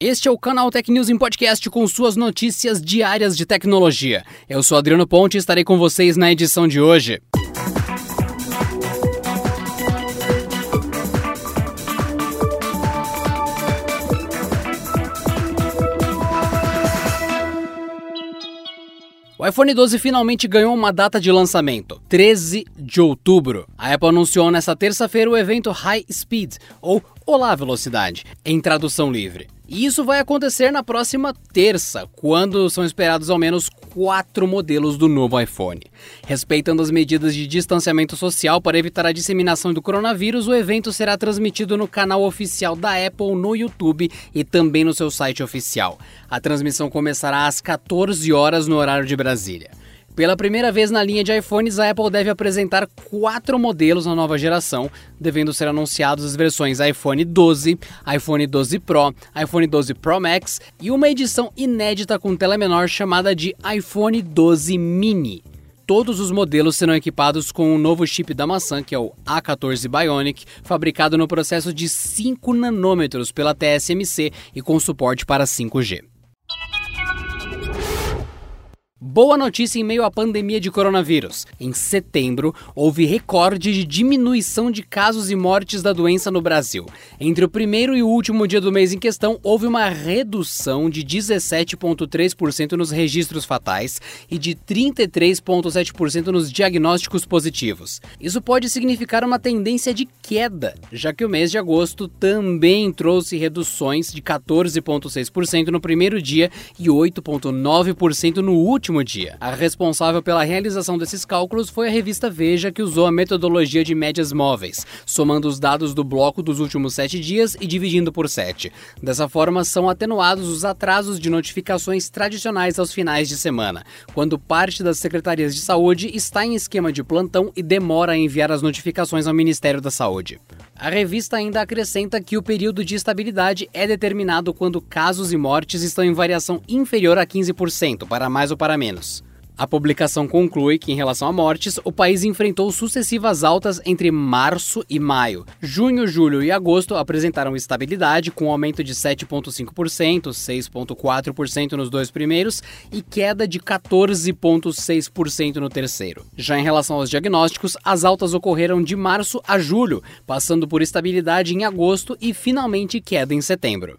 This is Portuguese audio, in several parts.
Este é o canal Tech News em podcast com suas notícias diárias de tecnologia. Eu sou Adriano Ponte e estarei com vocês na edição de hoje. O iPhone 12 finalmente ganhou uma data de lançamento, 13 de outubro. A Apple anunciou nesta terça-feira o evento High Speed, ou Olá Velocidade, em tradução livre. E isso vai acontecer na próxima terça, quando são esperados ao menos quatro modelos do novo iPhone. Respeitando as medidas de distanciamento social para evitar a disseminação do coronavírus, o evento será transmitido no canal oficial da Apple no YouTube e também no seu site oficial. A transmissão começará às 14 horas no horário de Brasília. Pela primeira vez na linha de iPhones, a Apple deve apresentar quatro modelos na nova geração, devendo ser anunciados as versões iPhone 12, iPhone 12 Pro, iPhone 12 Pro Max e uma edição inédita com tela menor chamada de iPhone 12 Mini. Todos os modelos serão equipados com o um novo chip da maçã, que é o A14 Bionic, fabricado no processo de 5 nanômetros pela TSMC e com suporte para 5G. Boa notícia em meio à pandemia de coronavírus. Em setembro, houve recorde de diminuição de casos e mortes da doença no Brasil. Entre o primeiro e o último dia do mês em questão, houve uma redução de 17,3% nos registros fatais e de 33,7% nos diagnósticos positivos. Isso pode significar uma tendência de queda, já que o mês de agosto também trouxe reduções de 14,6% no primeiro dia e 8,9% no último último dia. A responsável pela realização desses cálculos foi a revista Veja, que usou a metodologia de médias móveis, somando os dados do bloco dos últimos sete dias e dividindo por sete. Dessa forma, são atenuados os atrasos de notificações tradicionais aos finais de semana, quando parte das secretarias de saúde está em esquema de plantão e demora a enviar as notificações ao Ministério da Saúde. A revista ainda acrescenta que o período de estabilidade é determinado quando casos e mortes estão em variação inferior a 15%, para mais ou para menos. A publicação conclui que, em relação a mortes, o país enfrentou sucessivas altas entre março e maio. Junho, julho e agosto apresentaram estabilidade, com aumento de 7,5%, 6,4% nos dois primeiros e queda de 14,6% no terceiro. Já em relação aos diagnósticos, as altas ocorreram de março a julho, passando por estabilidade em agosto e finalmente queda em setembro.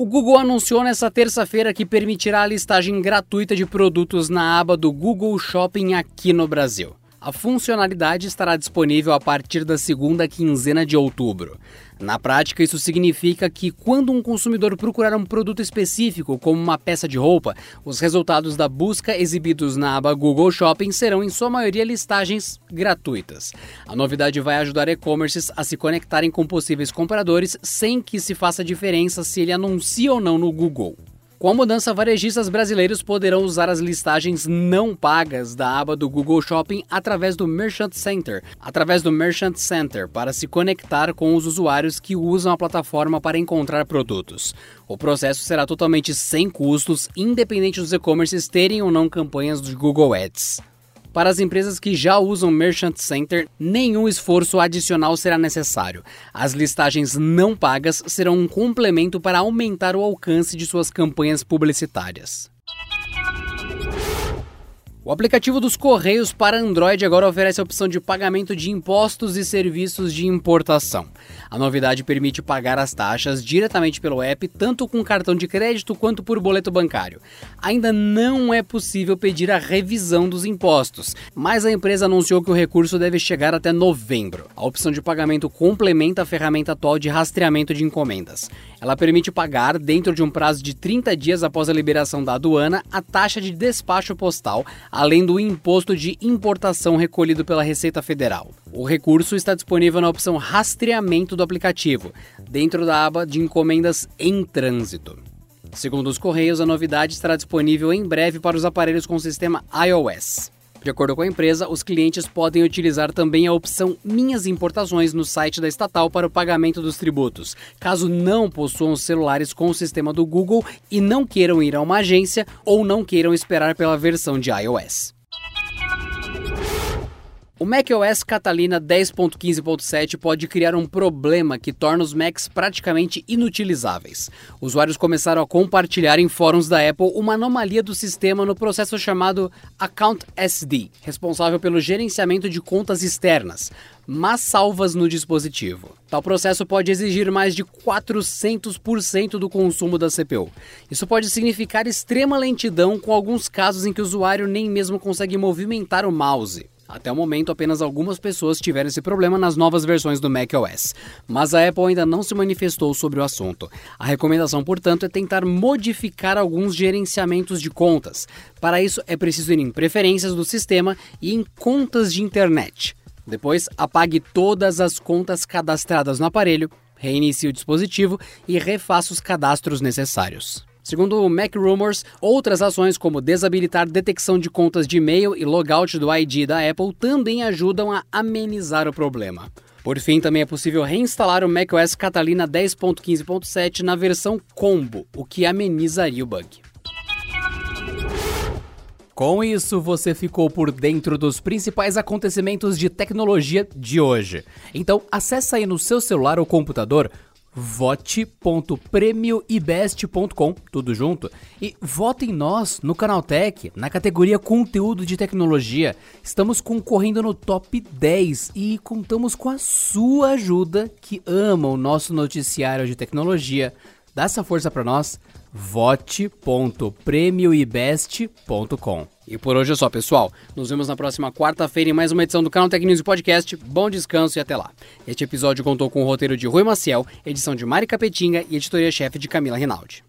O Google anunciou nesta terça-feira que permitirá a listagem gratuita de produtos na aba do Google Shopping aqui no Brasil. A funcionalidade estará disponível a partir da segunda quinzena de outubro. Na prática, isso significa que quando um consumidor procurar um produto específico, como uma peça de roupa, os resultados da busca exibidos na aba Google Shopping serão, em sua maioria, listagens gratuitas. A novidade vai ajudar e-commerces a se conectarem com possíveis compradores sem que se faça diferença se ele anuncia ou não no Google. Com a mudança, varejistas brasileiros poderão usar as listagens não pagas da aba do Google Shopping através do Merchant Center, através do Merchant Center, para se conectar com os usuários que usam a plataforma para encontrar produtos. O processo será totalmente sem custos, independente dos e-commerces terem ou não campanhas do Google Ads. Para as empresas que já usam Merchant Center, nenhum esforço adicional será necessário. As listagens não pagas serão um complemento para aumentar o alcance de suas campanhas publicitárias. O aplicativo dos Correios para Android agora oferece a opção de pagamento de impostos e serviços de importação. A novidade permite pagar as taxas diretamente pelo app, tanto com cartão de crédito quanto por boleto bancário. Ainda não é possível pedir a revisão dos impostos, mas a empresa anunciou que o recurso deve chegar até novembro. A opção de pagamento complementa a ferramenta atual de rastreamento de encomendas. Ela permite pagar, dentro de um prazo de 30 dias após a liberação da aduana, a taxa de despacho postal além do imposto de importação recolhido pela Receita Federal. O recurso está disponível na opção Rastreamento do aplicativo, dentro da aba de encomendas em trânsito. Segundo os Correios, a novidade estará disponível em breve para os aparelhos com sistema iOS. De acordo com a empresa, os clientes podem utilizar também a opção Minhas Importações no site da estatal para o pagamento dos tributos, caso não possuam celulares com o sistema do Google e não queiram ir a uma agência ou não queiram esperar pela versão de iOS. O macOS Catalina 10.15.7 pode criar um problema que torna os Macs praticamente inutilizáveis. Usuários começaram a compartilhar em fóruns da Apple uma anomalia do sistema no processo chamado Account SD, responsável pelo gerenciamento de contas externas, mas salvas no dispositivo. Tal processo pode exigir mais de 400% do consumo da CPU. Isso pode significar extrema lentidão, com alguns casos em que o usuário nem mesmo consegue movimentar o mouse. Até o momento, apenas algumas pessoas tiveram esse problema nas novas versões do macOS, mas a Apple ainda não se manifestou sobre o assunto. A recomendação, portanto, é tentar modificar alguns gerenciamentos de contas. Para isso, é preciso ir em preferências do sistema e em contas de internet. Depois, apague todas as contas cadastradas no aparelho, reinicie o dispositivo e refaça os cadastros necessários. Segundo o Mac Rumors, outras ações como desabilitar detecção de contas de e-mail e logout do ID da Apple também ajudam a amenizar o problema. Por fim, também é possível reinstalar o macOS Catalina 10.15.7 na versão Combo, o que amenizaria o bug. Com isso, você ficou por dentro dos principais acontecimentos de tecnologia de hoje. Então, acesse aí no seu celular ou computador vote.premioibest.com, tudo junto, e vote em nós no Canaltech, na categoria Conteúdo de Tecnologia. Estamos concorrendo no top 10 e contamos com a sua ajuda que ama o nosso noticiário de tecnologia. Dá essa força para nós, vote.premioibest.com. E por hoje é só, pessoal. Nos vemos na próxima quarta-feira em mais uma edição do Canal Tech News Podcast. Bom descanso e até lá. Este episódio contou com o roteiro de Rui Maciel, edição de Mari Capetinga e editoria-chefe de Camila Rinaldi.